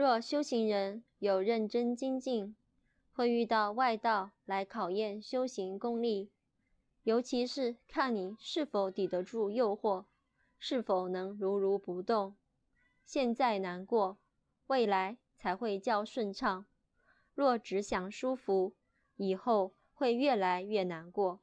若修行人有认真精进会遇到外道来考验修行功力。尤其是看你是否抵得住诱惑是否能如如不动。现在难过未来才会较顺畅。若只想舒服以后会越来越难过。